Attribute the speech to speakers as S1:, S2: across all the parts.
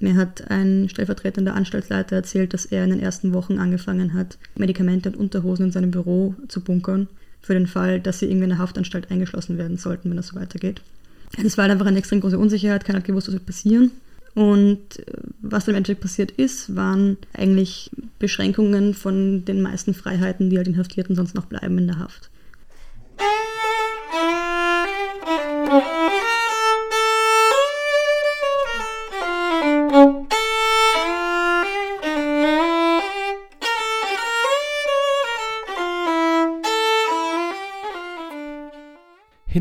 S1: Mir hat ein stellvertretender Anstaltsleiter erzählt, dass er in den ersten Wochen angefangen hat, Medikamente und Unterhosen in seinem Büro zu bunkern, für den Fall, dass sie irgendwie in der Haftanstalt eingeschlossen werden sollten, wenn das so weitergeht. Es war halt einfach eine extrem große Unsicherheit, keiner hat gewusst, was wird passieren. Und äh, was dann im Endeffekt passiert ist, waren eigentlich Beschränkungen von den meisten Freiheiten, die halt Inhaftierten sonst noch bleiben in der Haft.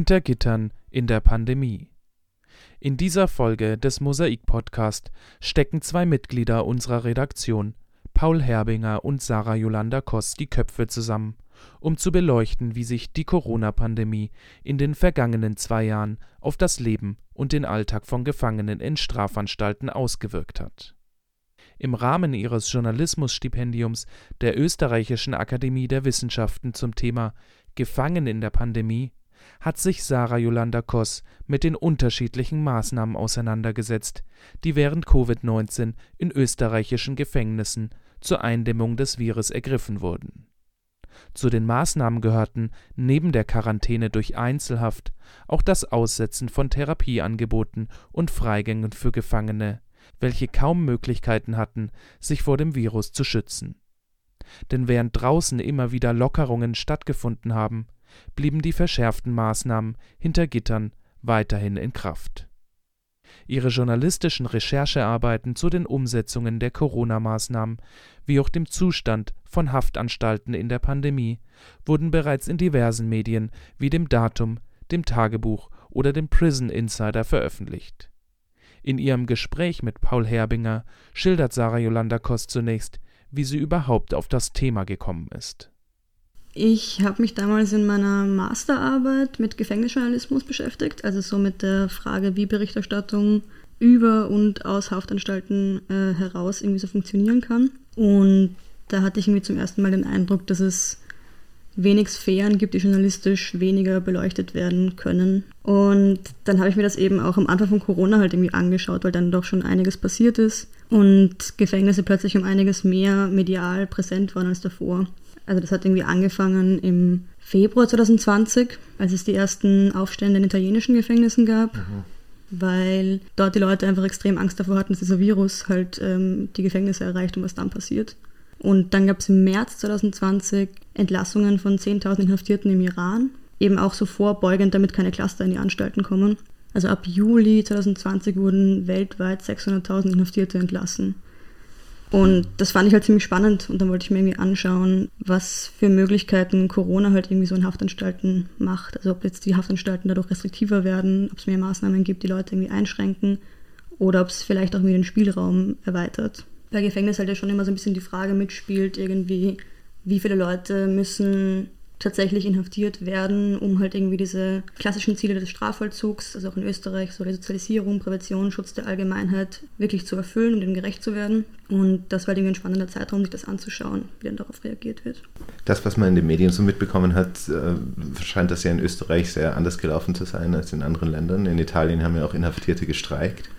S2: Hinter Gittern in der Pandemie. In dieser Folge des Mosaik-Podcast stecken zwei Mitglieder unserer Redaktion, Paul Herbinger und Sarah Jolanda Koss, die Köpfe zusammen, um zu beleuchten, wie sich die Corona-Pandemie in den vergangenen zwei Jahren auf das Leben und den Alltag von Gefangenen in Strafanstalten ausgewirkt hat. Im Rahmen ihres Journalismusstipendiums der Österreichischen Akademie der Wissenschaften zum Thema Gefangen in der Pandemie hat sich Sarah Jolanda Koss mit den unterschiedlichen Maßnahmen auseinandergesetzt, die während Covid-19 in österreichischen Gefängnissen zur Eindämmung des Virus ergriffen wurden. Zu den Maßnahmen gehörten neben der Quarantäne durch Einzelhaft auch das Aussetzen von Therapieangeboten und Freigängen für Gefangene, welche kaum Möglichkeiten hatten, sich vor dem Virus zu schützen. Denn während draußen immer wieder Lockerungen stattgefunden haben, blieben die verschärften Maßnahmen hinter Gittern weiterhin in Kraft. Ihre journalistischen Recherchearbeiten zu den Umsetzungen der Corona-Maßnahmen wie auch dem Zustand von Haftanstalten in der Pandemie wurden bereits in diversen Medien wie dem Datum, dem Tagebuch oder dem Prison Insider veröffentlicht. In ihrem Gespräch mit Paul Herbinger schildert Sarah Jolanda Kost zunächst, wie sie überhaupt auf das Thema gekommen ist.
S1: Ich habe mich damals in meiner Masterarbeit mit Gefängnisjournalismus beschäftigt, also so mit der Frage, wie Berichterstattung über und aus Haftanstalten äh, heraus irgendwie so funktionieren kann. Und da hatte ich irgendwie zum ersten Mal den Eindruck, dass es wenig Sphären gibt, die journalistisch weniger beleuchtet werden können. Und dann habe ich mir das eben auch am Anfang von Corona halt irgendwie angeschaut, weil dann doch schon einiges passiert ist und Gefängnisse plötzlich um einiges mehr medial präsent waren als davor. Also das hat irgendwie angefangen im Februar 2020, als es die ersten Aufstände in italienischen Gefängnissen gab. Mhm. Weil dort die Leute einfach extrem Angst davor hatten, dass dieser Virus halt ähm, die Gefängnisse erreicht und was dann passiert. Und dann gab es im März 2020 Entlassungen von 10.000 Inhaftierten im Iran, eben auch so vorbeugend, damit keine Cluster in die Anstalten kommen. Also ab Juli 2020 wurden weltweit 600.000 Inhaftierte entlassen. Und das fand ich halt ziemlich spannend und dann wollte ich mir irgendwie anschauen, was für Möglichkeiten Corona halt irgendwie so in Haftanstalten macht. Also ob jetzt die Haftanstalten dadurch restriktiver werden, ob es mehr Maßnahmen gibt, die Leute irgendwie einschränken oder ob es vielleicht auch irgendwie den Spielraum erweitert. Bei Gefängnis halt ja schon immer so ein bisschen die Frage mitspielt, irgendwie, wie viele Leute müssen tatsächlich inhaftiert werden, um halt irgendwie diese klassischen Ziele des Strafvollzugs, also auch in Österreich, so Resozialisierung, Prävention, Schutz der Allgemeinheit, wirklich zu erfüllen und dem gerecht zu werden. Und das war halt irgendwie ein spannender Zeitraum, sich das anzuschauen, wie dann darauf reagiert wird.
S3: Das, was man in den Medien so mitbekommen hat, äh, scheint das ja in Österreich sehr anders gelaufen zu sein als in anderen Ländern. In Italien haben ja auch Inhaftierte gestreikt.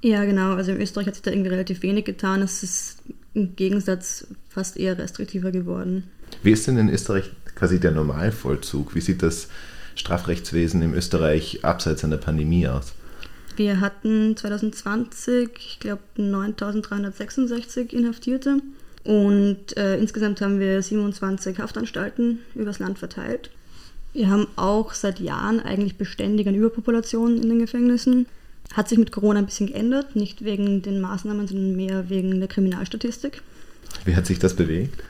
S1: Ja, genau. Also in Österreich hat sich da irgendwie relativ wenig getan. Es ist im Gegensatz fast eher restriktiver geworden.
S3: Wie ist denn in Österreich quasi der Normalvollzug? Wie sieht das Strafrechtswesen in Österreich abseits einer Pandemie aus?
S1: Wir hatten 2020, ich glaube, 9366 Inhaftierte und äh, insgesamt haben wir 27 Haftanstalten übers Land verteilt. Wir haben auch seit Jahren eigentlich beständig eine Überpopulation in den Gefängnissen. Hat sich mit Corona ein bisschen geändert, nicht wegen den Maßnahmen, sondern mehr wegen der Kriminalstatistik.
S3: Wie hat sich das bewegt?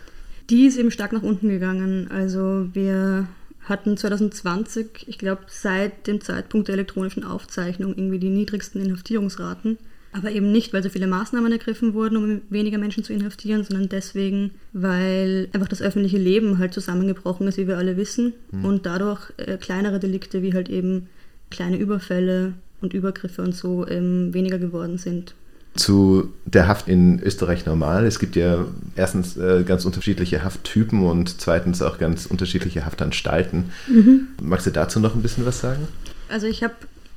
S1: Die ist eben stark nach unten gegangen. Also wir hatten 2020, ich glaube, seit dem Zeitpunkt der elektronischen Aufzeichnung irgendwie die niedrigsten Inhaftierungsraten. Aber eben nicht, weil so viele Maßnahmen ergriffen wurden, um weniger Menschen zu inhaftieren, sondern deswegen, weil einfach das öffentliche Leben halt zusammengebrochen ist, wie wir alle wissen. Mhm. Und dadurch äh, kleinere Delikte wie halt eben kleine Überfälle und Übergriffe und so ähm, weniger geworden sind
S3: zu der Haft in Österreich normal. Es gibt ja erstens äh, ganz unterschiedliche Hafttypen und zweitens auch ganz unterschiedliche Haftanstalten. Mhm. Magst du dazu noch ein bisschen was sagen?
S1: Also ich habe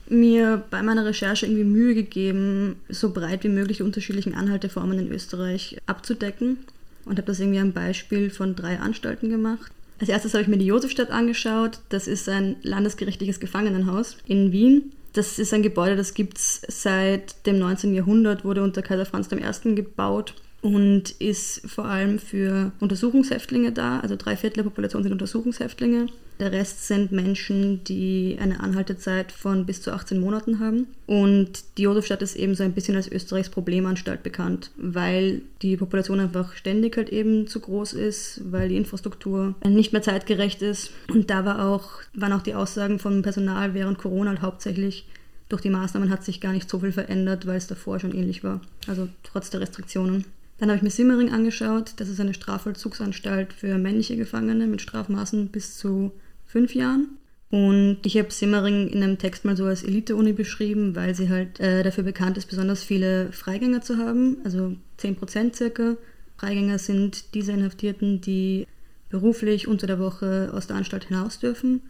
S1: mir bei meiner Recherche irgendwie Mühe gegeben, so breit wie möglich die unterschiedlichen Anhalteformen in Österreich abzudecken und habe das irgendwie am Beispiel von drei Anstalten gemacht. Als erstes habe ich mir die Josefstadt angeschaut. Das ist ein landesgerichtliches Gefangenenhaus in Wien. Das ist ein Gebäude, das gibt es seit dem 19. Jahrhundert, wurde unter Kaiser Franz I. gebaut und ist vor allem für Untersuchungshäftlinge da. Also drei Viertel der Population sind Untersuchungshäftlinge. Der Rest sind Menschen, die eine Anhaltezeit von bis zu 18 Monaten haben. Und die Josefstadt ist eben so ein bisschen als Österreichs Problemanstalt bekannt, weil die Population einfach ständig halt eben zu groß ist, weil die Infrastruktur nicht mehr zeitgerecht ist. Und da war auch, waren auch die Aussagen vom Personal während Corona halt hauptsächlich, durch die Maßnahmen hat sich gar nicht so viel verändert, weil es davor schon ähnlich war. Also trotz der Restriktionen. Dann habe ich mir Simmering angeschaut. Das ist eine Strafvollzugsanstalt für männliche Gefangene mit Strafmaßen bis zu fünf Jahren. Und ich habe Simmering in einem Text mal so als Elite-Uni beschrieben, weil sie halt äh, dafür bekannt ist, besonders viele Freigänger zu haben, also 10% circa. Freigänger sind diese Inhaftierten, die beruflich unter der Woche aus der Anstalt hinaus dürfen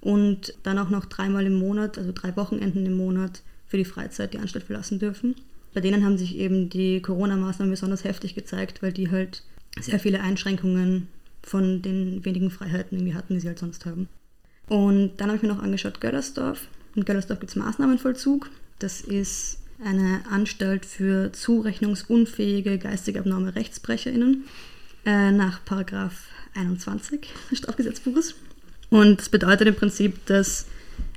S1: und dann auch noch dreimal im Monat, also drei Wochenenden im Monat für die Freizeit die Anstalt verlassen dürfen. Bei denen haben sich eben die Corona-Maßnahmen besonders heftig gezeigt, weil die halt sehr viele Einschränkungen von den wenigen Freiheiten irgendwie hatten, die sie halt sonst haben. Und dann habe ich mir noch angeschaut Göllersdorf. In Göllersdorf gibt es Maßnahmenvollzug. Das ist eine Anstalt für zurechnungsunfähige, geistig abnorme RechtsbrecherInnen äh, nach Paragraph 21 des Strafgesetzbuches. Und das bedeutet im Prinzip, dass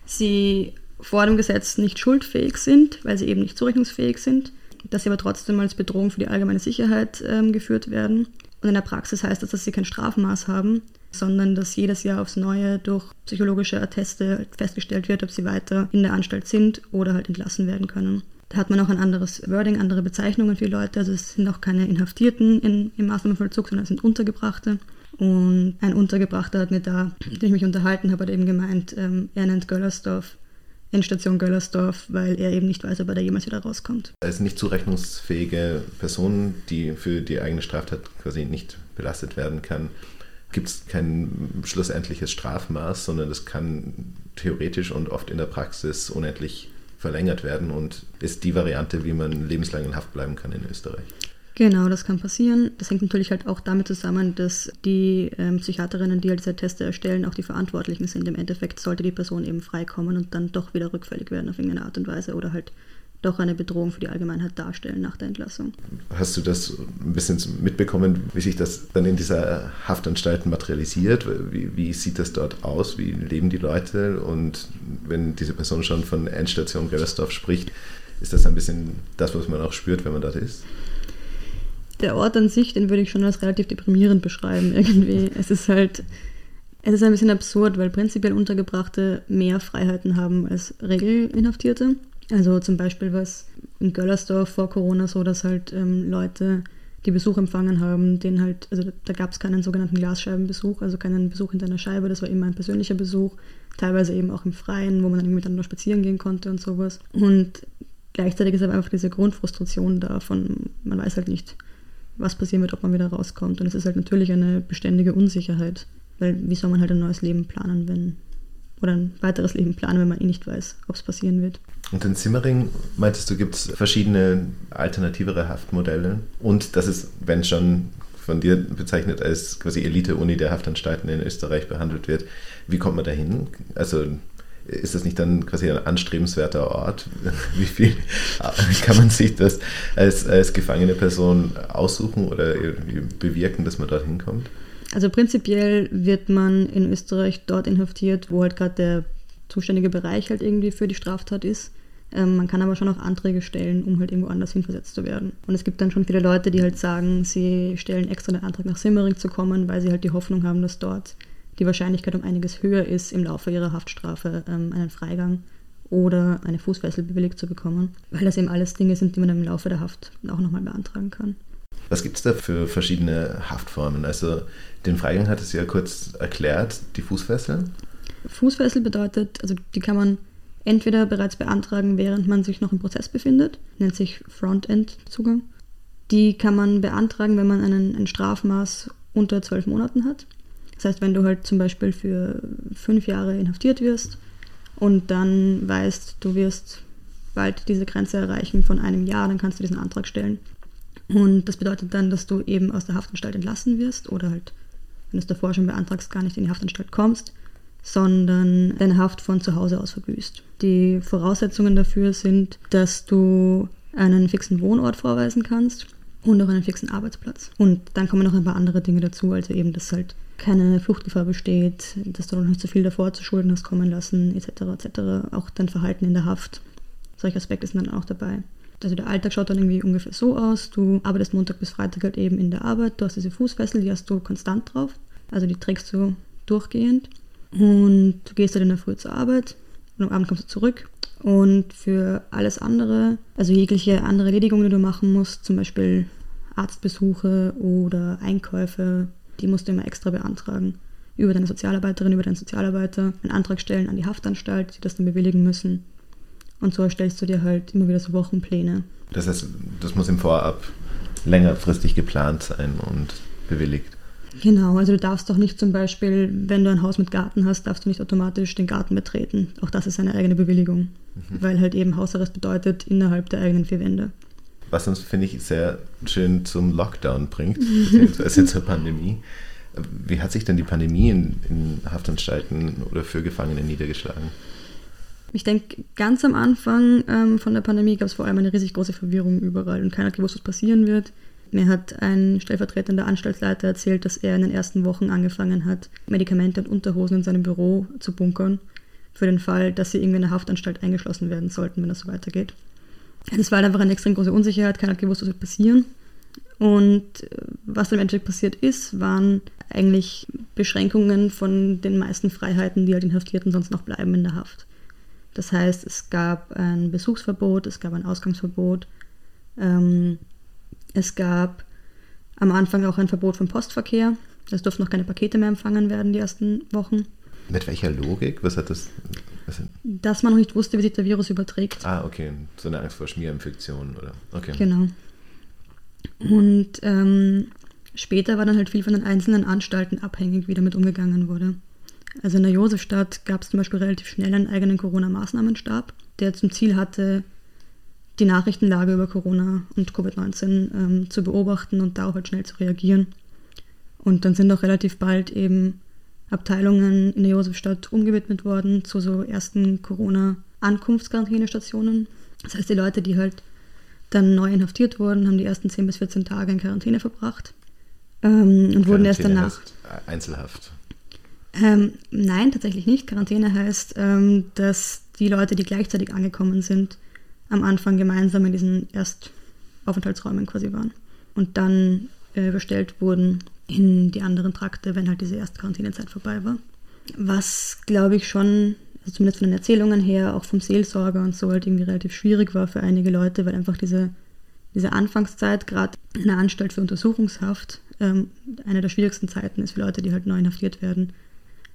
S1: sie vor dem Gesetz nicht schuldfähig sind, weil sie eben nicht zurechnungsfähig sind, dass sie aber trotzdem als Bedrohung für die allgemeine Sicherheit ähm, geführt werden. Und in der Praxis heißt das, dass sie kein Strafmaß haben, sondern dass jedes Jahr aufs Neue durch psychologische Atteste festgestellt wird, ob sie weiter in der Anstalt sind oder halt entlassen werden können. Da hat man auch ein anderes Wording, andere Bezeichnungen für die Leute. Also es sind auch keine Inhaftierten in, im Maßnahmenvollzug, sondern es sind Untergebrachte. Und ein Untergebrachter hat mir da, den ich mich unterhalten habe, hat eben gemeint, ähm, er nennt Göllersdorf Endstation Göllersdorf, weil er eben nicht weiß, ob er da jemals wieder rauskommt.
S3: Als nicht zurechnungsfähige Person, die für die eigene Straftat quasi nicht belastet werden kann, gibt es kein schlussendliches Strafmaß, sondern das kann theoretisch und oft in der Praxis unendlich verlängert werden und ist die Variante, wie man lebenslang in Haft bleiben kann in Österreich.
S1: Genau, das kann passieren. Das hängt natürlich halt auch damit zusammen, dass die ähm, Psychiaterinnen, die halt diese Teste erstellen, auch die Verantwortlichen sind. Im Endeffekt sollte die Person eben freikommen und dann doch wieder rückfällig werden auf irgendeine Art und Weise oder halt doch eine Bedrohung für die Allgemeinheit darstellen nach der Entlassung.
S3: Hast du das ein bisschen mitbekommen, wie sich das dann in dieser Haftanstalt materialisiert? Wie, wie sieht das dort aus? Wie leben die Leute? Und wenn diese Person schon von Endstation Gellersdorf spricht, ist das ein bisschen das, was man auch spürt, wenn man dort ist?
S1: Der Ort an sich, den würde ich schon als relativ deprimierend beschreiben irgendwie. Es ist halt, es ist ein bisschen absurd, weil prinzipiell Untergebrachte mehr Freiheiten haben als Regelinhaftierte. Also zum Beispiel was in Göllersdorf vor Corona so, dass halt ähm, Leute, die Besuch empfangen haben, den halt, also da gab es keinen sogenannten Glasscheibenbesuch, also keinen Besuch hinter einer Scheibe, das war immer ein persönlicher Besuch, teilweise eben auch im Freien, wo man dann miteinander spazieren gehen konnte und sowas. Und gleichzeitig ist aber einfach diese Grundfrustration da von, man weiß halt nicht, was passieren wird, ob man wieder rauskommt. Und es ist halt natürlich eine beständige Unsicherheit. Weil wie soll man halt ein neues Leben planen, wenn oder ein weiteres Leben planen, wenn man eh nicht weiß, ob es passieren wird.
S3: Und in Simmering meintest du, gibt es verschiedene alternativere Haftmodelle und das ist, wenn schon von dir bezeichnet als quasi Elite-Uni der Haftanstalten in Österreich behandelt wird. Wie kommt man dahin? Also ist das nicht dann quasi ein anstrebenswerter Ort? Wie viel kann man sich das als, als gefangene Person aussuchen oder bewirken, dass man dorthin kommt?
S1: Also prinzipiell wird man in Österreich dort inhaftiert, wo halt gerade der zuständige Bereich halt irgendwie für die Straftat ist. Ähm, man kann aber schon auch Anträge stellen, um halt irgendwo anders hinversetzt zu werden. Und es gibt dann schon viele Leute, die halt sagen, sie stellen extra den Antrag nach Simmering zu kommen, weil sie halt die Hoffnung haben, dass dort die Wahrscheinlichkeit um einiges höher ist, im Laufe ihrer Haftstrafe ähm, einen Freigang oder eine Fußfessel bewilligt zu bekommen, weil das eben alles Dinge sind, die man im Laufe der Haft auch nochmal beantragen kann.
S3: Was gibt es da für verschiedene Haftformen? Also den Freigang hat es ja kurz erklärt, die Fußfessel.
S1: Fußfessel bedeutet, also die kann man entweder bereits beantragen, während man sich noch im Prozess befindet, nennt sich Frontend-Zugang. Die kann man beantragen, wenn man einen, ein Strafmaß unter zwölf Monaten hat. Das heißt, wenn du halt zum Beispiel für fünf Jahre inhaftiert wirst und dann weißt, du wirst bald diese Grenze erreichen von einem Jahr, dann kannst du diesen Antrag stellen. Und das bedeutet dann, dass du eben aus der Haftanstalt entlassen wirst oder halt, wenn du es davor schon beantragst, gar nicht in die Haftanstalt kommst, sondern deine Haft von zu Hause aus verbüßt. Die Voraussetzungen dafür sind, dass du einen fixen Wohnort vorweisen kannst und auch einen fixen Arbeitsplatz. Und dann kommen noch ein paar andere Dinge dazu, also eben, dass halt keine Fluchtgefahr besteht, dass du noch nicht so viel davor zu Schulden hast kommen lassen, etc. etc. Auch dein Verhalten in der Haft. Solche Aspekte sind dann auch dabei. Also der Alltag schaut dann irgendwie ungefähr so aus. Du arbeitest Montag bis Freitag halt eben in der Arbeit. Du hast diese Fußfessel, die hast du konstant drauf. Also die trägst du durchgehend. Und du gehst halt in der Früh zur Arbeit und am Abend kommst du zurück. Und für alles andere, also jegliche andere Erledigungen, die du machen musst, zum Beispiel Arztbesuche oder Einkäufe, die musst du immer extra beantragen. Über deine Sozialarbeiterin, über deinen Sozialarbeiter einen Antrag stellen an die Haftanstalt, die das dann bewilligen müssen. Und so erstellst du dir halt immer wieder so Wochenpläne.
S3: Das heißt, das muss im Vorab längerfristig geplant sein und bewilligt.
S1: Genau, also du darfst doch nicht zum Beispiel, wenn du ein Haus mit Garten hast, darfst du nicht automatisch den Garten betreten. Auch das ist eine eigene Bewilligung, mhm. weil halt eben Hausarrest bedeutet innerhalb der eigenen vier Wände.
S3: Was uns, finde ich, sehr schön zum Lockdown bringt, beziehungsweise zur Pandemie. Wie hat sich denn die Pandemie in, in Haftanstalten oder für Gefangene niedergeschlagen?
S1: Ich denke, ganz am Anfang ähm, von der Pandemie gab es vor allem eine riesig große Verwirrung überall und keiner hat gewusst, was passieren wird. Mir hat ein stellvertretender Anstaltsleiter erzählt, dass er in den ersten Wochen angefangen hat, Medikamente und Unterhosen in seinem Büro zu bunkern, für den Fall, dass sie irgendwie in einer Haftanstalt eingeschlossen werden sollten, wenn das so weitergeht. Es war halt einfach eine extrem große Unsicherheit, keiner hat gewusst, was wird passieren. Und äh, was im Endeffekt passiert ist, waren eigentlich Beschränkungen von den meisten Freiheiten, die halt Inhaftierten sonst noch bleiben in der Haft. Das heißt, es gab ein Besuchsverbot, es gab ein Ausgangsverbot, ähm, es gab am Anfang auch ein Verbot vom Postverkehr. Es durften noch keine Pakete mehr empfangen werden die ersten Wochen.
S3: Mit welcher Logik? Was hat das?
S1: Was Dass man noch nicht wusste, wie sich der Virus überträgt.
S3: Ah, okay. So eine Angst vor Schmierinfektionen, oder? Okay.
S1: Genau. Und ähm, später war dann halt viel von den einzelnen Anstalten abhängig, wie damit umgegangen wurde. Also in der Josefstadt gab es zum Beispiel relativ schnell einen eigenen Corona-Maßnahmenstab, der zum Ziel hatte, die Nachrichtenlage über Corona und Covid-19 ähm, zu beobachten und darauf halt schnell zu reagieren. Und dann sind auch relativ bald eben Abteilungen in der Josefstadt umgewidmet worden zu so ersten Corona-Ankunftsquarantänestationen. Das heißt, die Leute, die halt dann neu inhaftiert wurden, haben die ersten 10 bis 14 Tage in Quarantäne verbracht ähm, und wurden erst danach.
S3: Einzelhaft.
S1: Ähm, nein, tatsächlich nicht. Quarantäne heißt, ähm, dass die Leute, die gleichzeitig angekommen sind, am Anfang gemeinsam in diesen Erstaufenthaltsräumen quasi waren und dann äh, überstellt wurden in die anderen Trakte, wenn halt diese erste Quarantänezeit vorbei war. Was, glaube ich, schon, also zumindest von den Erzählungen her, auch vom Seelsorger und so halt irgendwie relativ schwierig war für einige Leute, weil einfach diese, diese Anfangszeit, gerade in einer Anstalt für Untersuchungshaft, ähm, eine der schwierigsten Zeiten ist für Leute, die halt neu inhaftiert werden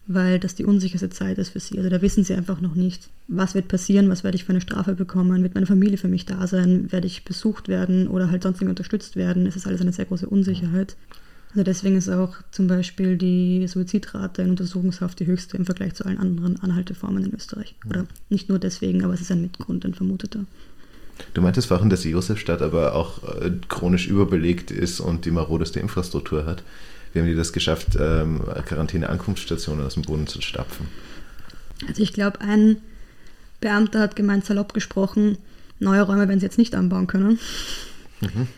S1: weil das die unsicherste Zeit ist für sie. Also da wissen sie einfach noch nicht, was wird passieren, was werde ich für eine Strafe bekommen, wird meine Familie für mich da sein, werde ich besucht werden oder halt sonst unterstützt werden. Es ist alles eine sehr große Unsicherheit. Also deswegen ist auch zum Beispiel die Suizidrate in Untersuchungshaft die höchste im Vergleich zu allen anderen Anhalteformen in Österreich. Oder nicht nur deswegen, aber es ist ein Mitgrund, ein vermuteter.
S3: Du meintest vorhin, dass die Josefstadt aber auch äh, chronisch überbelegt ist und die marodeste Infrastruktur hat. Wie haben die das geschafft, ähm, Quarantäne-Ankunftsstationen aus dem Boden zu stapfen?
S1: Also ich glaube, ein Beamter hat gemeint, salopp gesprochen, neue Räume werden sie jetzt nicht anbauen können. Mhm.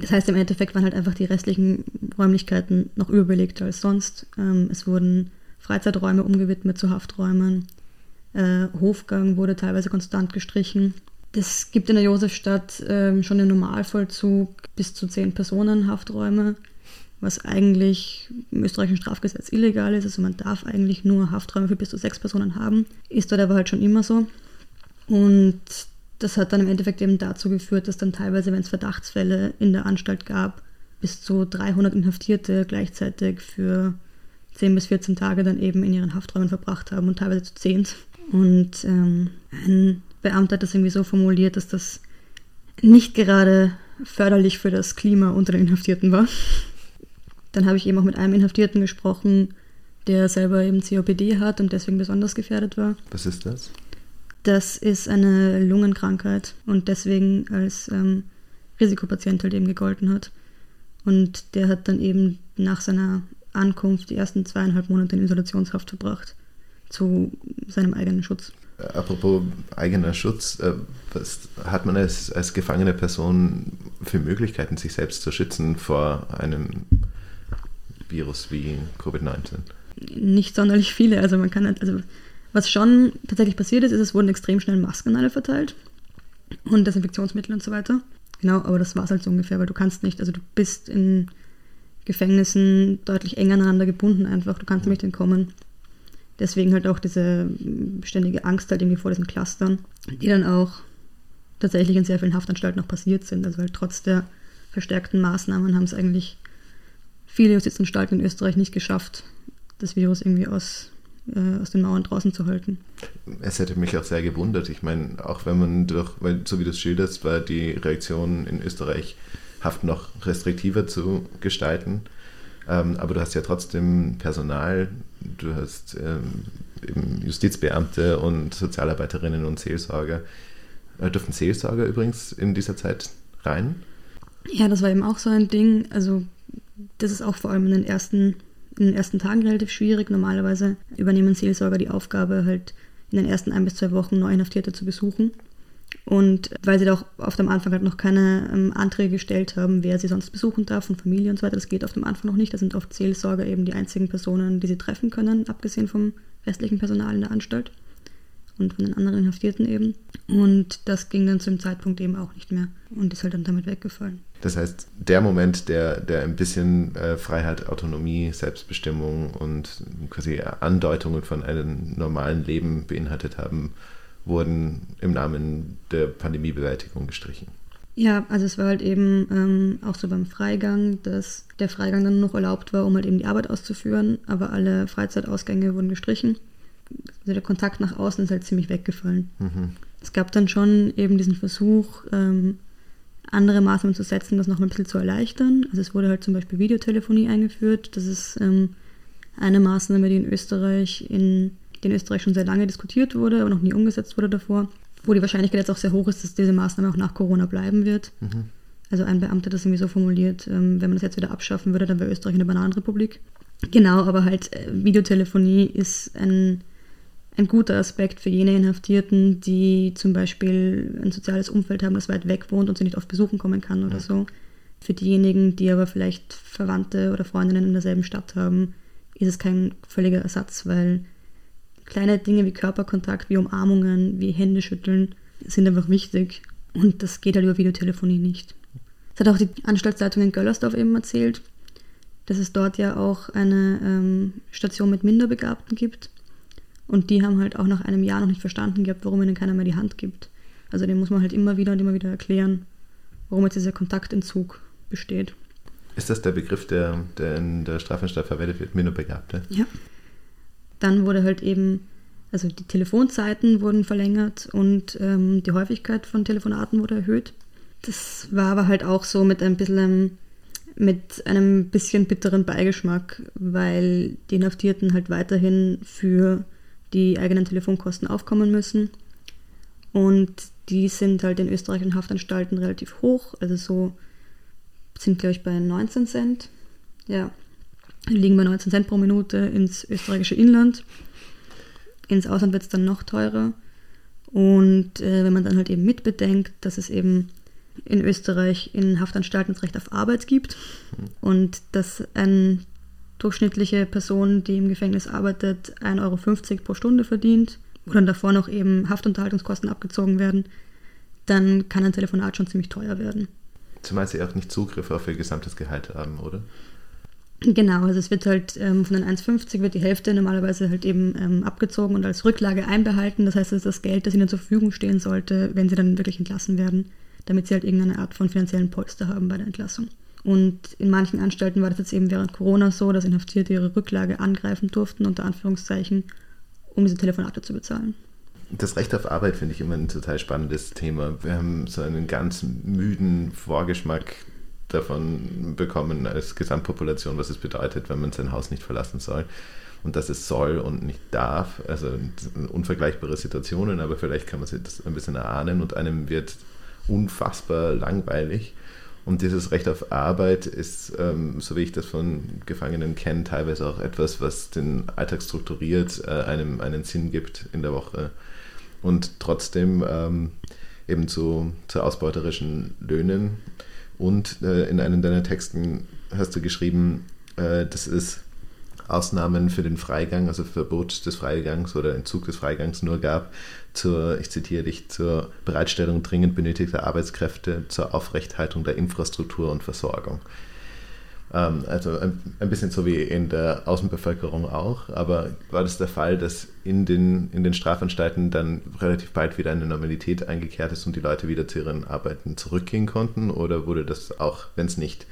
S1: Das heißt, im Endeffekt waren halt einfach die restlichen Räumlichkeiten noch überbelegter als sonst. Ähm, es wurden Freizeiträume umgewidmet zu Hafträumen. Äh, Hofgang wurde teilweise konstant gestrichen. Es gibt in der Josefstadt ähm, schon im Normalvollzug bis zu zehn Personen Hafträume was eigentlich im österreichischen Strafgesetz illegal ist. Also man darf eigentlich nur Hafträume für bis zu sechs Personen haben. Ist dort aber halt schon immer so. Und das hat dann im Endeffekt eben dazu geführt, dass dann teilweise, wenn es Verdachtsfälle in der Anstalt gab, bis zu 300 Inhaftierte gleichzeitig für 10 bis 14 Tage dann eben in ihren Hafträumen verbracht haben und teilweise zu 10. Und ähm, ein Beamter hat das irgendwie so formuliert, dass das nicht gerade förderlich für das Klima unter den Inhaftierten war. Dann habe ich eben auch mit einem Inhaftierten gesprochen, der selber eben COPD hat und deswegen besonders gefährdet war.
S3: Was ist das?
S1: Das ist eine Lungenkrankheit und deswegen als ähm, Risikopatient halt eben gegolten hat. Und der hat dann eben nach seiner Ankunft die ersten zweieinhalb Monate in Isolationshaft verbracht, zu seinem eigenen Schutz.
S3: Apropos eigener Schutz, äh, was hat man als, als gefangene Person für Möglichkeiten, sich selbst zu schützen vor einem Virus wie Covid-19?
S1: Nicht sonderlich viele. Also man kann halt, also was schon tatsächlich passiert ist, ist, es wurden extrem schnell Masken alle verteilt und Desinfektionsmittel und so weiter. Genau, aber das war es halt so ungefähr, weil du kannst nicht, also du bist in Gefängnissen deutlich enger aneinander gebunden einfach, du kannst nicht entkommen. Deswegen halt auch diese ständige Angst halt irgendwie vor diesen Clustern, die dann auch tatsächlich in sehr vielen Haftanstalten auch passiert sind. Also halt trotz der verstärkten Maßnahmen haben es eigentlich viele Justizanstalten in Österreich nicht geschafft, das Virus irgendwie aus, äh, aus den Mauern draußen zu halten.
S3: Es hätte mich auch sehr gewundert. Ich meine, auch wenn man durch, weil so wie du es schilderst, war die Reaktion in Österreich, Haft noch restriktiver zu gestalten. Ähm, aber du hast ja trotzdem Personal, du hast ähm, eben Justizbeamte und Sozialarbeiterinnen und Seelsorger. Äh, dürfen Seelsorger übrigens in dieser Zeit rein?
S1: Ja, das war eben auch so ein Ding. Also das ist auch vor allem in den ersten, in den ersten Tagen relativ schwierig. Normalerweise übernehmen Seelsorger die Aufgabe, halt in den ersten ein bis zwei Wochen Neuinhaftierte zu besuchen. Und weil sie da auch oft am Anfang halt noch keine ähm, Anträge gestellt haben, wer sie sonst besuchen darf von Familie und so weiter, das geht oft am Anfang noch nicht. Da sind oft Seelsorger eben die einzigen Personen, die sie treffen können, abgesehen vom restlichen Personal in der Anstalt und von den anderen Inhaftierten eben. Und das ging dann zu dem Zeitpunkt eben auch nicht mehr und ist halt dann damit weggefallen.
S3: Das heißt, der Moment, der, der ein bisschen äh, Freiheit, Autonomie, Selbstbestimmung und quasi Andeutungen von einem normalen Leben beinhaltet haben, wurden im Namen der Pandemiebewältigung gestrichen.
S1: Ja, also es war halt eben ähm, auch so beim Freigang, dass der Freigang dann noch erlaubt war, um halt eben die Arbeit auszuführen, aber alle Freizeitausgänge wurden gestrichen. Also der Kontakt nach außen ist halt ziemlich weggefallen. Mhm. Es gab dann schon eben diesen Versuch, ähm, andere Maßnahmen zu setzen, das noch ein bisschen zu erleichtern. Also es wurde halt zum Beispiel Videotelefonie eingeführt. Das ist ähm, eine Maßnahme, die in Österreich in, die in Österreich schon sehr lange diskutiert wurde, aber noch nie umgesetzt wurde davor. Wo die Wahrscheinlichkeit jetzt auch sehr hoch ist, dass diese Maßnahme auch nach Corona bleiben wird. Mhm. Also ein Beamter hat das irgendwie so formuliert, ähm, wenn man das jetzt wieder abschaffen würde, dann wäre Österreich eine Bananenrepublik. Genau, aber halt äh, Videotelefonie ist ein ein guter Aspekt für jene Inhaftierten, die zum Beispiel ein soziales Umfeld haben, das weit weg wohnt und sie nicht oft besuchen kommen kann oder so. Für diejenigen, die aber vielleicht Verwandte oder Freundinnen in derselben Stadt haben, ist es kein völliger Ersatz, weil kleine Dinge wie Körperkontakt, wie Umarmungen, wie Händeschütteln sind einfach wichtig und das geht halt über Videotelefonie nicht. Das hat auch die Anstaltsleitung in Göllersdorf eben erzählt, dass es dort ja auch eine ähm, Station mit Minderbegabten gibt und die haben halt auch nach einem Jahr noch nicht verstanden gehabt, warum ihnen keiner mehr die Hand gibt. Also dem muss man halt immer wieder und immer wieder erklären, warum jetzt dieser Kontaktentzug besteht.
S3: Ist das der Begriff, der, der in der Strafanstalt verwendet wird, Minderbegabte?
S1: Ja. Dann wurde halt eben, also die Telefonzeiten wurden verlängert und ähm, die Häufigkeit von Telefonaten wurde erhöht. Das war aber halt auch so mit ein bisschen mit einem bisschen bitteren Beigeschmack, weil die Inhaftierten halt weiterhin für die eigenen Telefonkosten aufkommen müssen. Und die sind halt in österreichischen Haftanstalten relativ hoch, also so sind, glaube ich, bei 19 Cent. Ja, liegen bei 19 Cent pro Minute ins österreichische Inland. Ins Ausland wird es dann noch teurer. Und äh, wenn man dann halt eben mitbedenkt, dass es eben in Österreich in Haftanstalten das Recht auf Arbeit gibt und dass ein durchschnittliche Person, die im Gefängnis arbeitet, 1,50 Euro pro Stunde verdient, wo dann davor noch eben Haftunterhaltungskosten abgezogen werden, dann kann ein Telefonat schon ziemlich teuer werden.
S3: Zumal sie auch nicht Zugriff auf ihr gesamtes Gehalt haben, oder?
S1: Genau, also es wird halt ähm, von den 1,50 wird die Hälfte normalerweise halt eben ähm, abgezogen und als Rücklage einbehalten. Das heißt, es ist das Geld, das ihnen zur Verfügung stehen sollte, wenn sie dann wirklich entlassen werden, damit sie halt irgendeine Art von finanziellen Polster haben bei der Entlassung. Und in manchen Anstalten war das jetzt eben während Corona so, dass Inhaftierte ihre Rücklage angreifen durften, unter Anführungszeichen, um diese Telefonate zu bezahlen.
S3: Das Recht auf Arbeit finde ich immer ein total spannendes Thema. Wir haben so einen ganz müden Vorgeschmack davon bekommen als Gesamtpopulation, was es bedeutet, wenn man sein Haus nicht verlassen soll. und dass es soll und nicht darf. Also unvergleichbare Situationen, aber vielleicht kann man sich das ein bisschen erahnen und einem wird unfassbar langweilig. Und dieses Recht auf Arbeit ist, ähm, so wie ich das von Gefangenen kenne, teilweise auch etwas, was den Alltag strukturiert, äh, einem einen Sinn gibt in der Woche. Und trotzdem ähm, eben zu, zu ausbeuterischen Löhnen. Und äh, in einem deiner Texten hast du geschrieben, äh, dass es Ausnahmen für den Freigang, also Verbot des Freigangs oder Entzug des Freigangs nur gab, zur, ich zitiere dich, zur Bereitstellung dringend benötigter Arbeitskräfte, zur Aufrechthaltung der Infrastruktur und Versorgung. Ähm, also ein, ein, bisschen so wie in der Außenbevölkerung auch, aber war das der Fall, dass in den, in den Strafanstalten dann relativ bald wieder eine Normalität eingekehrt ist und die Leute wieder zu ihren Arbeiten zurückgehen konnten? Oder wurde das auch, wenn es nicht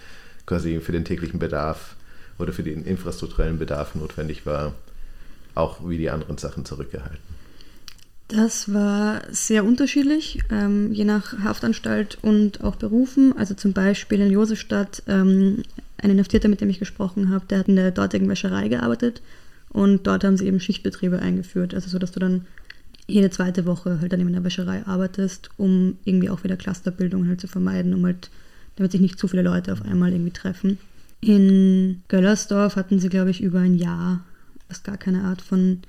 S3: quasi für den täglichen Bedarf oder für den infrastrukturellen Bedarf notwendig war, auch wie die anderen Sachen zurückgehalten?
S1: Das war sehr unterschiedlich, ähm, je nach Haftanstalt und auch Berufen. Also zum Beispiel in Josefstadt ähm, ein Inhaftierter, mit dem ich gesprochen habe, der hat in der dortigen Wäscherei gearbeitet und dort haben sie eben Schichtbetriebe eingeführt. Also so, dass du dann jede zweite Woche halt dann eben in der Wäscherei arbeitest, um irgendwie auch wieder Clusterbildung halt zu vermeiden, um halt, damit sich nicht zu viele Leute auf einmal irgendwie treffen. In Göllersdorf hatten sie, glaube ich, über ein Jahr fast gar keine Art von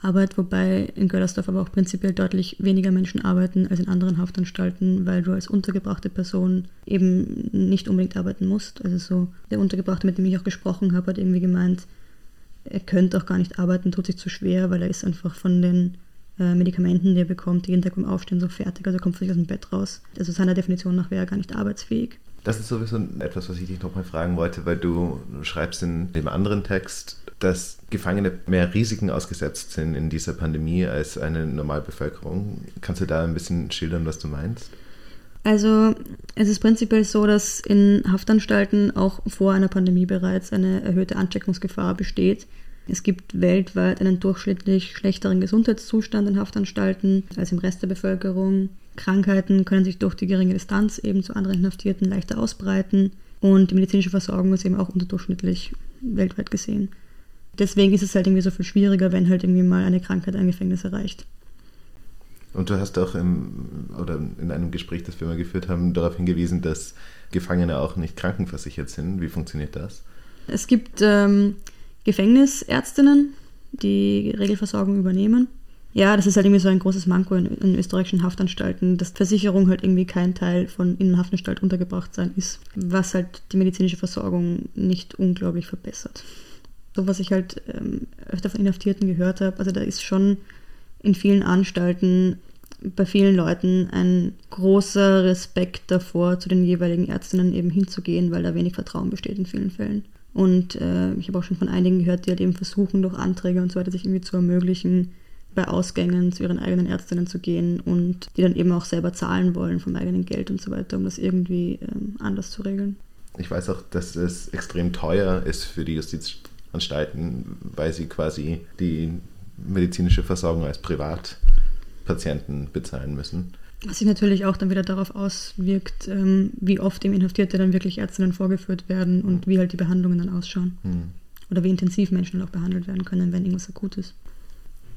S1: Arbeit, wobei in Göllersdorf aber auch prinzipiell deutlich weniger Menschen arbeiten als in anderen Haftanstalten, weil du als untergebrachte Person eben nicht unbedingt arbeiten musst. Also so der Untergebrachte, mit dem ich auch gesprochen habe, hat irgendwie gemeint, er könnte auch gar nicht arbeiten, tut sich zu schwer, weil er ist einfach von den äh, Medikamenten, die er bekommt, jeden Tag beim Aufstehen so fertig, also er kommt nicht aus dem Bett raus. Also seiner Definition nach wäre er gar nicht arbeitsfähig.
S3: Das ist sowieso etwas, was ich dich nochmal fragen wollte, weil du schreibst in dem anderen Text, dass Gefangene mehr Risiken ausgesetzt sind in dieser Pandemie als eine Normalbevölkerung. Kannst du da ein bisschen schildern, was du meinst?
S1: Also es ist prinzipiell so, dass in Haftanstalten auch vor einer Pandemie bereits eine erhöhte Ansteckungsgefahr besteht. Es gibt weltweit einen durchschnittlich schlechteren Gesundheitszustand in Haftanstalten als im Rest der Bevölkerung. Krankheiten können sich durch die geringe Distanz eben zu anderen Inhaftierten leichter ausbreiten und die medizinische Versorgung ist eben auch unterdurchschnittlich weltweit gesehen. Deswegen ist es halt irgendwie so viel schwieriger, wenn halt irgendwie mal eine Krankheit ein Gefängnis erreicht.
S3: Und du hast auch im, oder in einem Gespräch, das wir mal geführt haben, darauf hingewiesen, dass Gefangene auch nicht krankenversichert sind. Wie funktioniert das?
S1: Es gibt ähm, Gefängnisärztinnen, die Regelversorgung übernehmen. Ja, das ist halt irgendwie so ein großes Manko in, in, österreichischen Haftanstalten, dass Versicherung halt irgendwie kein Teil von Innenhaftanstalt untergebracht sein ist, was halt die medizinische Versorgung nicht unglaublich verbessert. So was ich halt ähm, öfter von Inhaftierten gehört habe, also da ist schon in vielen Anstalten bei vielen Leuten ein großer Respekt davor, zu den jeweiligen Ärztinnen eben hinzugehen, weil da wenig Vertrauen besteht in vielen Fällen. Und äh, ich habe auch schon von einigen gehört, die halt eben versuchen, durch Anträge und so weiter sich irgendwie zu ermöglichen, bei Ausgängen zu ihren eigenen Ärztinnen zu gehen und die dann eben auch selber zahlen wollen vom eigenen Geld und so weiter, um das irgendwie ähm, anders zu regeln.
S3: Ich weiß auch, dass es extrem teuer ist für die Justizanstalten, weil sie quasi die medizinische Versorgung als Privatpatienten bezahlen müssen.
S1: Was sich natürlich auch dann wieder darauf auswirkt, ähm, wie oft dem Inhaftierte dann wirklich Ärztinnen vorgeführt werden und wie halt die Behandlungen dann ausschauen. Hm. Oder wie intensiv Menschen dann auch behandelt werden können, wenn irgendwas akut ist.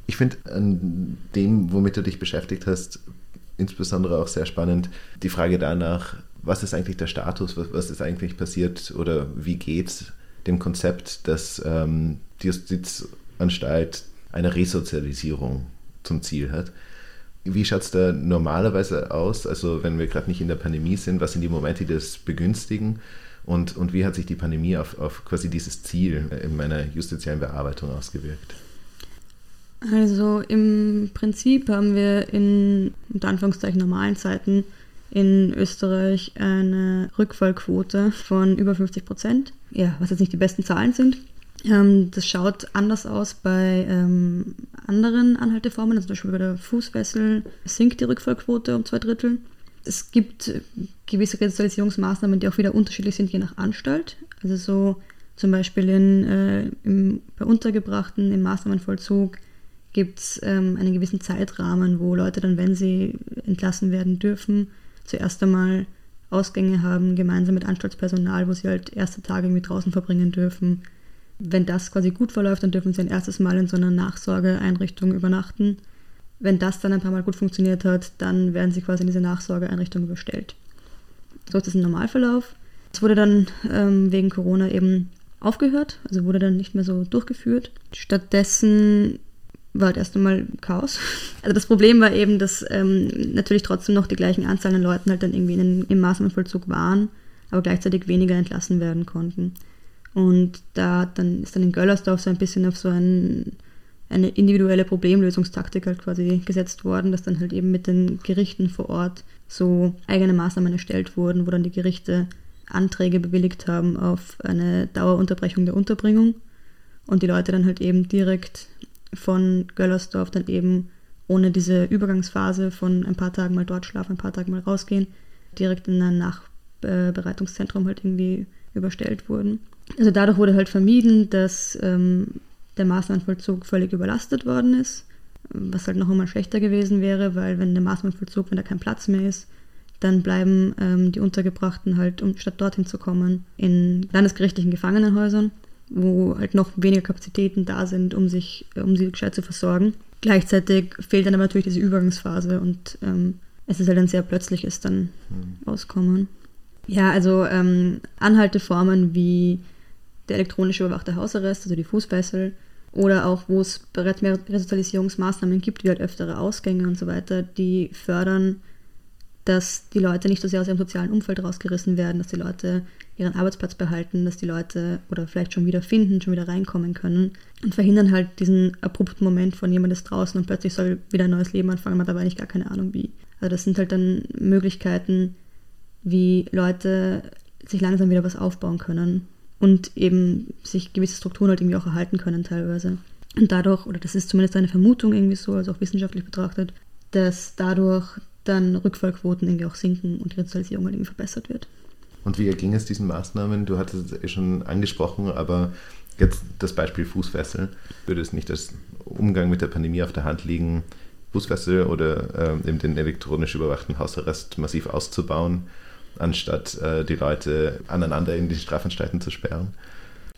S3: Ich finde an dem, womit du dich beschäftigt hast, insbesondere auch sehr spannend, die Frage danach, was ist eigentlich der Status, was, was ist eigentlich passiert oder wie geht dem Konzept, dass ähm, die Justizanstalt eine Resozialisierung zum Ziel hat. Wie schaut es da normalerweise aus? Also wenn wir gerade nicht in der Pandemie sind, was sind die Momente, die das begünstigen? Und, und wie hat sich die Pandemie auf, auf quasi dieses Ziel in meiner justiziellen Bearbeitung ausgewirkt?
S1: Also im Prinzip haben wir in unter Anführungszeichen normalen Zeiten in Österreich eine Rückfallquote von über 50 Prozent. Ja, was jetzt nicht die besten Zahlen sind. Ähm, das schaut anders aus bei ähm, anderen Anhalteformen, also zum Beispiel bei der Fußfessel sinkt die Rückfallquote um zwei Drittel. Es gibt gewisse Resozialisierungsmaßnahmen, die auch wieder unterschiedlich sind, je nach Anstalt. Also so zum Beispiel in, äh, im, bei Untergebrachten im Maßnahmenvollzug gibt es ähm, einen gewissen Zeitrahmen, wo Leute dann, wenn sie entlassen werden dürfen, zuerst einmal Ausgänge haben, gemeinsam mit Anstaltspersonal, wo sie halt erste Tage irgendwie draußen verbringen dürfen, Wenn das quasi gut verläuft, dann dürfen sie ein erstes Mal in so einer Nachsorgeeinrichtung übernachten. Wenn das dann ein paar Mal gut funktioniert hat, dann werden sie quasi in diese Nachsorgeeinrichtung überstellt. So ist das ein Normalverlauf. Es wurde dann ähm, wegen Corona eben aufgehört, also wurde dann nicht mehr so durchgeführt. Stattdessen war halt erst einmal Chaos. Also das Problem war eben, dass ähm, natürlich trotzdem noch die gleichen Anzahl an Leuten halt dann irgendwie in, im Maßnahmenvollzug waren, aber gleichzeitig weniger entlassen werden konnten. Und da dann ist dann in Göllersdorf so ein bisschen auf so ein, eine individuelle Problemlösungstaktik halt quasi gesetzt worden, dass dann halt eben mit den Gerichten vor Ort so eigene Maßnahmen erstellt wurden, wo dann die Gerichte Anträge bewilligt haben auf eine Dauerunterbrechung der Unterbringung und die Leute dann halt eben direkt von Göllersdorf dann eben ohne diese Übergangsphase von ein paar Tagen mal dort schlafen, ein paar Tage mal rausgehen, direkt in ein Nachbereitungszentrum halt irgendwie überstellt wurden. Also dadurch wurde halt vermieden, dass ähm, der Maßnahmenvollzug völlig überlastet worden ist, was halt noch einmal schlechter gewesen wäre, weil wenn der Maßnahmenvollzug, wenn da kein Platz mehr ist, dann bleiben ähm, die Untergebrachten halt, um statt dorthin zu kommen, in landesgerichtlichen Gefangenenhäusern wo halt noch weniger Kapazitäten da sind, um sich, um sie gescheit zu versorgen. Gleichzeitig fehlt dann aber natürlich diese Übergangsphase und ähm, es ist halt ein sehr plötzliches dann mhm. Auskommen. Ja, also ähm, Anhalteformen wie der elektronisch überwachte Hausarrest, also die Fußfessel, oder auch wo es bereits mehr Resozialisierungsmaßnahmen gibt, wie halt öftere Ausgänge und so weiter, die fördern dass die Leute nicht so sehr aus ihrem sozialen Umfeld rausgerissen werden, dass die Leute ihren Arbeitsplatz behalten, dass die Leute oder vielleicht schon wieder finden, schon wieder reinkommen können und verhindern halt diesen abrupten Moment von jemand ist draußen und plötzlich soll wieder ein neues Leben anfangen, man hat aber eigentlich gar keine Ahnung wie. Also das sind halt dann Möglichkeiten, wie Leute sich langsam wieder was aufbauen können und eben sich gewisse Strukturen halt irgendwie auch erhalten können teilweise. Und dadurch, oder das ist zumindest eine Vermutung irgendwie so, also auch wissenschaftlich betrachtet, dass dadurch dann Rückfallquoten irgendwie auch sinken und die Resozialisierung halt irgendwie verbessert wird.
S3: Und wie erging es diesen Maßnahmen? Du hattest es eh schon angesprochen, aber jetzt das Beispiel Fußfessel. Würde es nicht als Umgang mit der Pandemie auf der Hand liegen, Fußfessel oder äh, eben den elektronisch überwachten Hausarrest massiv auszubauen, anstatt äh, die Leute aneinander in die Strafanstalten zu sperren?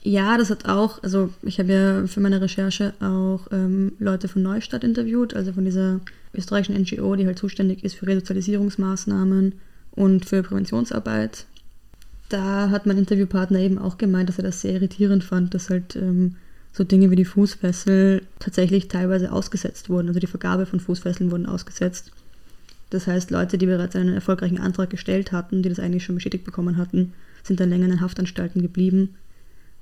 S1: Ja, das hat auch, also ich habe ja für meine Recherche auch ähm, Leute von Neustadt interviewt, also von dieser österreichischen NGO, die halt zuständig ist für Resozialisierungsmaßnahmen und für Präventionsarbeit. Da hat mein Interviewpartner eben auch gemeint, dass er das sehr irritierend fand, dass halt ähm, so Dinge wie die Fußfessel tatsächlich teilweise ausgesetzt wurden. Also die Vergabe von Fußfesseln wurden ausgesetzt. Das heißt, Leute, die bereits einen erfolgreichen Antrag gestellt hatten, die das eigentlich schon bestätigt bekommen hatten, sind dann länger in den Haftanstalten geblieben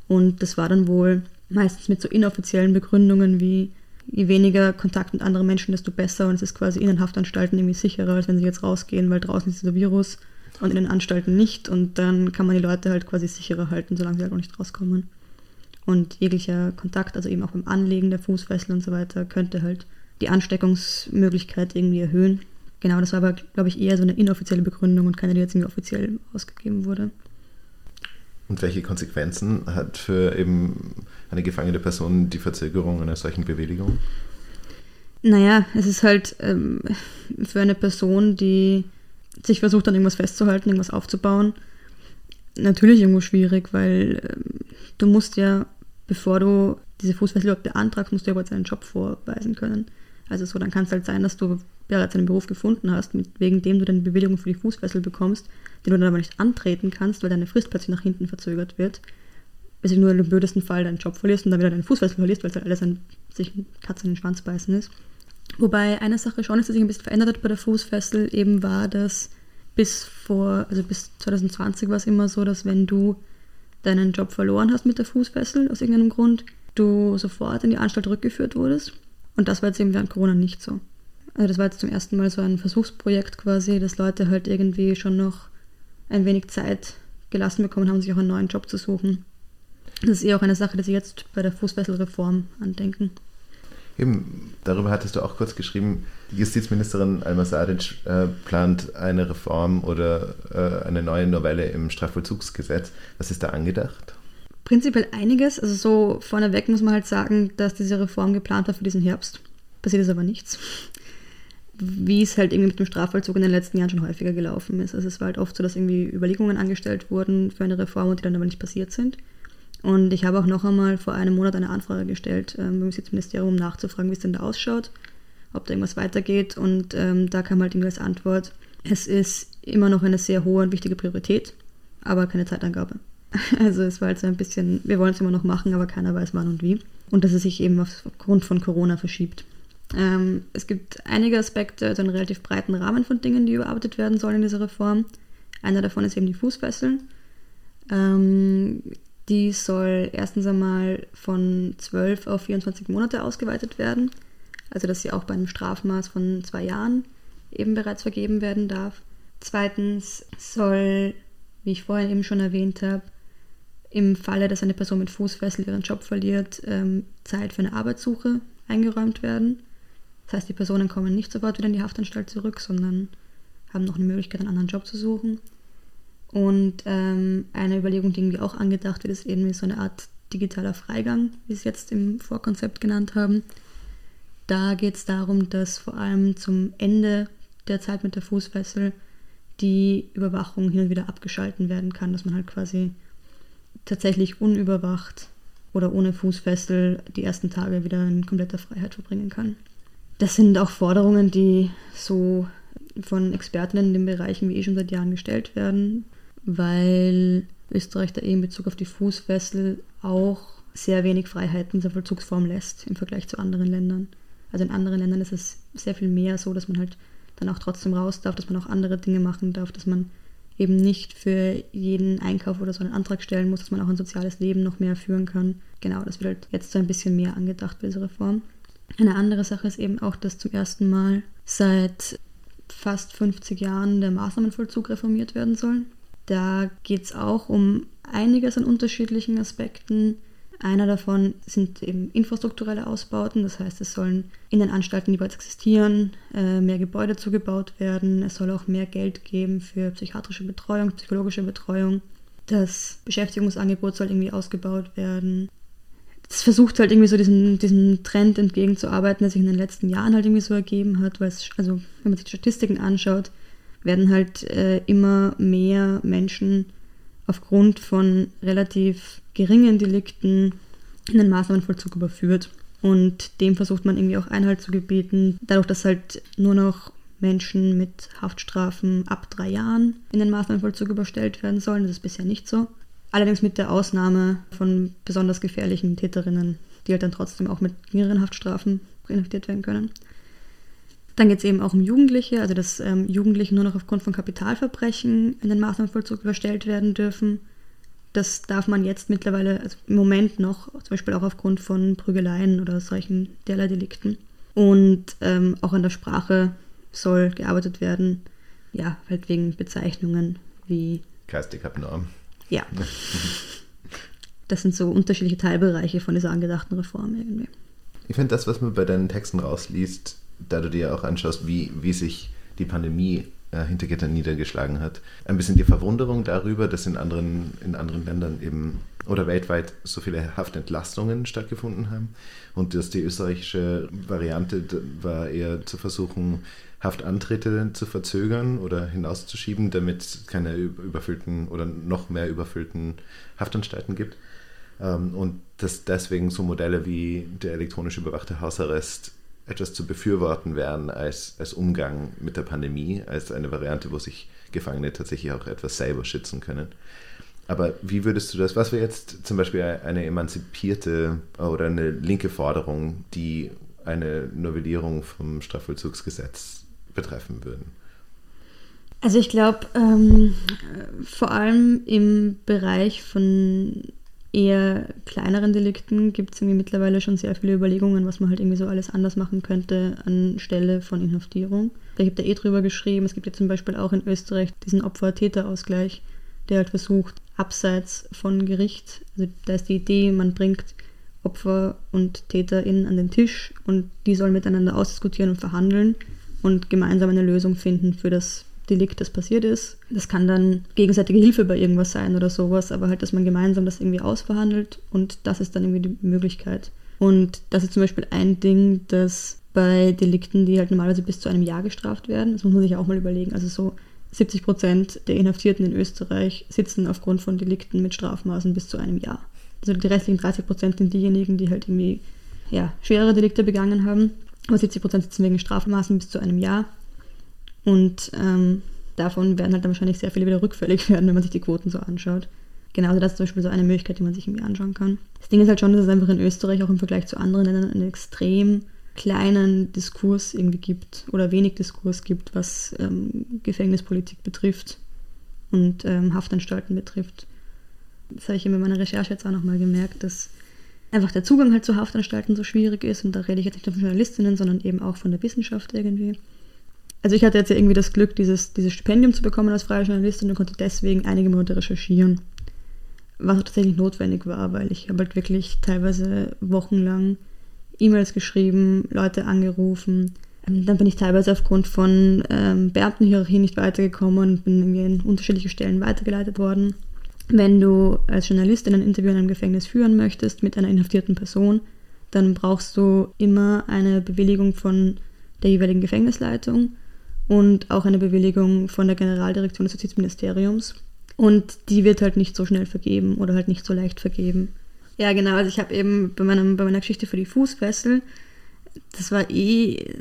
S1: und das war dann wohl meistens mit so inoffiziellen Begründungen wie, je weniger Kontakt mit anderen Menschen, desto besser. Und es ist quasi in den Haftanstalten irgendwie sicherer, als wenn sie jetzt rausgehen, weil draußen ist dieser Virus und in den Anstalten nicht. Und dann kann man die Leute halt quasi sicherer halten, solange sie halt auch nicht rauskommen. Und jeglicher Kontakt, also eben auch beim Anlegen der Fußfessel und so weiter, könnte halt die Ansteckungsmöglichkeit irgendwie erhöhen. Genau, das war aber, glaube ich, eher so eine inoffizielle Begründung und keine, die jetzt irgendwie offiziell ausgegeben wurde.
S3: Und welche Konsequenzen hat für eben eine gefangene Person die Verzögerung einer solchen Bewilligung?
S1: Naja, es ist halt ähm, für eine Person, die sich versucht, an irgendwas festzuhalten, irgendwas aufzubauen, natürlich irgendwo schwierig, weil ähm, du musst ja, bevor du diese Fußfessel beantragst, musst du ja bereits einen Job vorweisen können. Also so, dann kann es halt sein, dass du bereits einen Beruf gefunden hast, mit, wegen dem du deine Bewilligung für die Fußfessel bekommst, den du dann aber nicht antreten kannst, weil deine Frist plötzlich nach hinten verzögert wird, bis du nur im blödesten Fall deinen Job verlierst und dann wieder deinen Fußfessel verlierst, weil es halt alles ein sich Katze in den Schwanz beißen ist. Wobei eine Sache schon ist, die sich ein bisschen verändert hat bei der Fußfessel, eben war, dass bis vor, also bis 2020 war es immer so, dass wenn du deinen Job verloren hast mit der Fußfessel aus irgendeinem Grund, du sofort in die Anstalt rückgeführt wurdest. Und das war jetzt eben während Corona nicht so. Also das war jetzt zum ersten Mal so ein Versuchsprojekt quasi, dass Leute halt irgendwie schon noch ein wenig Zeit gelassen bekommen haben, sich auch einen neuen Job zu suchen. Das ist eher auch eine Sache, die sie jetzt bei der Fußfesselreform andenken.
S3: Eben, darüber hattest du auch kurz geschrieben, die Justizministerin Alma Sadic äh, plant eine Reform oder äh, eine neue Novelle im Strafvollzugsgesetz. Was ist da angedacht?
S1: Prinzipiell einiges. Also so vorneweg muss man halt sagen, dass diese Reform geplant war für diesen Herbst. Passiert ist aber nichts wie es halt irgendwie mit dem Strafvollzug in den letzten Jahren schon häufiger gelaufen ist. Also es war halt oft so, dass irgendwie Überlegungen angestellt wurden für eine Reform und die dann aber nicht passiert sind. Und ich habe auch noch einmal vor einem Monat eine Anfrage gestellt ähm, beim Justizministerium, um nachzufragen, wie es denn da ausschaut, ob da irgendwas weitergeht. Und ähm, da kam halt irgendwie als Antwort, es ist immer noch eine sehr hohe und wichtige Priorität, aber keine Zeitangabe. Also es war halt so ein bisschen, wir wollen es immer noch machen, aber keiner weiß wann und wie. Und dass es sich eben aufgrund von Corona verschiebt. Ähm, es gibt einige Aspekte, also einen relativ breiten Rahmen von Dingen, die überarbeitet werden sollen in dieser Reform. Einer davon ist eben die Fußfesseln. Ähm, die soll erstens einmal von 12 auf 24 Monate ausgeweitet werden. Also dass sie auch bei einem Strafmaß von zwei Jahren eben bereits vergeben werden darf. Zweitens soll, wie ich vorhin eben schon erwähnt habe, im Falle, dass eine Person mit Fußfessel ihren Job verliert, ähm, Zeit für eine Arbeitssuche eingeräumt werden. Das heißt, die Personen kommen nicht sofort wieder in die Haftanstalt zurück, sondern haben noch eine Möglichkeit, einen anderen Job zu suchen. Und ähm, eine Überlegung, die irgendwie auch angedacht wird, ist eben so eine Art digitaler Freigang, wie sie es jetzt im Vorkonzept genannt haben. Da geht es darum, dass vor allem zum Ende der Zeit mit der Fußfessel die Überwachung hin und wieder abgeschalten werden kann, dass man halt quasi tatsächlich unüberwacht oder ohne Fußfessel die ersten Tage wieder in kompletter Freiheit verbringen kann. Das sind auch Forderungen, die so von Experten in den Bereichen wie eh schon seit Jahren gestellt werden, weil Österreich da eh in Bezug auf die Fußfessel auch sehr wenig Freiheiten der Vollzugsform lässt im Vergleich zu anderen Ländern. Also in anderen Ländern ist es sehr viel mehr so, dass man halt dann auch trotzdem raus darf, dass man auch andere Dinge machen darf, dass man eben nicht für jeden Einkauf oder so einen Antrag stellen muss, dass man auch ein soziales Leben noch mehr führen kann. Genau, das wird halt jetzt so ein bisschen mehr angedacht bei dieser Reform. Eine andere Sache ist eben auch, dass zum ersten Mal seit fast 50 Jahren der Maßnahmenvollzug reformiert werden soll. Da geht es auch um einiges an unterschiedlichen Aspekten. Einer davon sind eben infrastrukturelle Ausbauten, das heißt, es sollen in den Anstalten, die bereits existieren, äh, mehr Gebäude zugebaut werden. Es soll auch mehr Geld geben für psychiatrische Betreuung, psychologische Betreuung. Das Beschäftigungsangebot soll irgendwie ausgebaut werden. Es versucht halt irgendwie so diesen, diesem Trend entgegenzuarbeiten, der sich in den letzten Jahren halt irgendwie so ergeben hat, weil es, also wenn man sich die Statistiken anschaut, werden halt äh, immer mehr Menschen aufgrund von relativ geringen Delikten in den Maßnahmenvollzug überführt. Und dem versucht man irgendwie auch Einhalt zu gebieten, dadurch, dass halt nur noch Menschen mit Haftstrafen ab drei Jahren in den Maßnahmenvollzug überstellt werden sollen. Das ist bisher nicht so. Allerdings mit der Ausnahme von besonders gefährlichen Täterinnen, die halt dann trotzdem auch mit geringeren Haftstrafen inhaftiert werden können. Dann geht es eben auch um Jugendliche, also dass ähm, Jugendliche nur noch aufgrund von Kapitalverbrechen in den Maßnahmenvollzug überstellt werden dürfen. Das darf man jetzt mittlerweile, also im Moment noch, zum Beispiel auch aufgrund von Prügeleien oder solchen derlei Delikten. Und ähm, auch an der Sprache soll gearbeitet werden, ja, halt wegen Bezeichnungen wie.
S3: Geistig abnorm.
S1: Ja. Das sind so unterschiedliche Teilbereiche von dieser angedachten Reform irgendwie.
S3: Ich finde das, was man bei deinen Texten rausliest, da du dir auch anschaust, wie, wie sich die Pandemie äh, hinter Gittern niedergeschlagen hat. Ein bisschen die Verwunderung darüber, dass in anderen, in anderen Ländern eben oder weltweit so viele Haftentlastungen stattgefunden haben und dass die österreichische Variante war eher zu versuchen, Haftantritte zu verzögern oder hinauszuschieben, damit es keine überfüllten oder noch mehr überfüllten Haftanstalten gibt. Ähm, und dass deswegen so Modelle wie der elektronisch überwachte Hausarrest etwas zu befürworten wären als, als Umgang mit der Pandemie, als eine Variante, wo sich Gefangene tatsächlich auch etwas selber schützen können. Aber wie würdest du das, was wäre jetzt zum Beispiel eine emanzipierte oder eine linke Forderung, die eine Novellierung vom Strafvollzugsgesetz betreffen würden?
S1: Also ich glaube, ähm, vor allem im Bereich von eher kleineren Delikten gibt es irgendwie mittlerweile schon sehr viele Überlegungen, was man halt irgendwie so alles anders machen könnte anstelle von Inhaftierung. Ich habe da eh drüber geschrieben, es gibt ja zum Beispiel auch in Österreich diesen Opfer-Täter-Ausgleich, der halt versucht, abseits von Gericht, also da ist die Idee, man bringt Opfer und TäterInnen an den Tisch und die sollen miteinander ausdiskutieren und verhandeln und gemeinsam eine Lösung finden für das Delikt, das passiert ist. Das kann dann gegenseitige Hilfe bei irgendwas sein oder sowas, aber halt, dass man gemeinsam das irgendwie ausverhandelt und das ist dann irgendwie die Möglichkeit. Und das ist zum Beispiel ein Ding, das bei Delikten, die halt normalerweise bis zu einem Jahr gestraft werden, das muss man sich auch mal überlegen. Also so 70 Prozent der Inhaftierten in Österreich sitzen aufgrund von Delikten mit Strafmaßen bis zu einem Jahr. Also die restlichen 30 Prozent sind diejenigen, die halt irgendwie ja, schwerere Delikte begangen haben. Aber 70 Prozent sitzen wegen Strafmaßen bis zu einem Jahr. Und ähm, davon werden halt dann wahrscheinlich sehr viele wieder rückfällig werden, wenn man sich die Quoten so anschaut. Genau, also das ist zum Beispiel so eine Möglichkeit, die man sich irgendwie anschauen kann. Das Ding ist halt schon, dass es einfach in Österreich auch im Vergleich zu anderen Ländern einen extrem kleinen Diskurs irgendwie gibt oder wenig Diskurs gibt, was ähm, Gefängnispolitik betrifft und ähm, Haftanstalten betrifft. Das habe ich in meiner Recherche jetzt auch nochmal gemerkt, dass einfach der Zugang halt zu Haftanstalten so schwierig ist und da rede ich jetzt nicht nur von Journalistinnen, sondern eben auch von der Wissenschaft irgendwie. Also ich hatte jetzt ja irgendwie das Glück, dieses, dieses Stipendium zu bekommen als freie Journalistin und konnte deswegen einige Monate recherchieren, was auch tatsächlich notwendig war, weil ich habe halt wirklich teilweise wochenlang E-Mails geschrieben, Leute angerufen. Ähm, dann bin ich teilweise aufgrund von ähm, Beamtenhierarchie nicht weitergekommen und bin irgendwie in unterschiedliche Stellen weitergeleitet worden. Wenn du als Journalist in ein Interview in einem Gefängnis führen möchtest mit einer inhaftierten Person, dann brauchst du immer eine Bewilligung von der jeweiligen Gefängnisleitung und auch eine Bewilligung von der Generaldirektion des Justizministeriums. Und die wird halt nicht so schnell vergeben oder halt nicht so leicht vergeben. Ja, genau. Also ich habe eben bei, meinem, bei meiner Geschichte für die Fußfessel, das war eh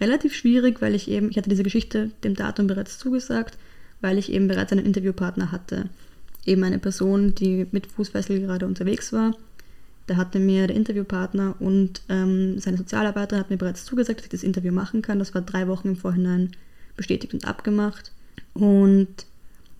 S1: relativ schwierig, weil ich eben, ich hatte diese Geschichte dem Datum bereits zugesagt, weil ich eben bereits einen Interviewpartner hatte. Eben eine Person, die mit Fußfessel gerade unterwegs war. Da hatte mir der Interviewpartner und ähm, seine Sozialarbeiter hat mir bereits zugesagt, dass ich das Interview machen kann. Das war drei Wochen im Vorhinein bestätigt und abgemacht. Und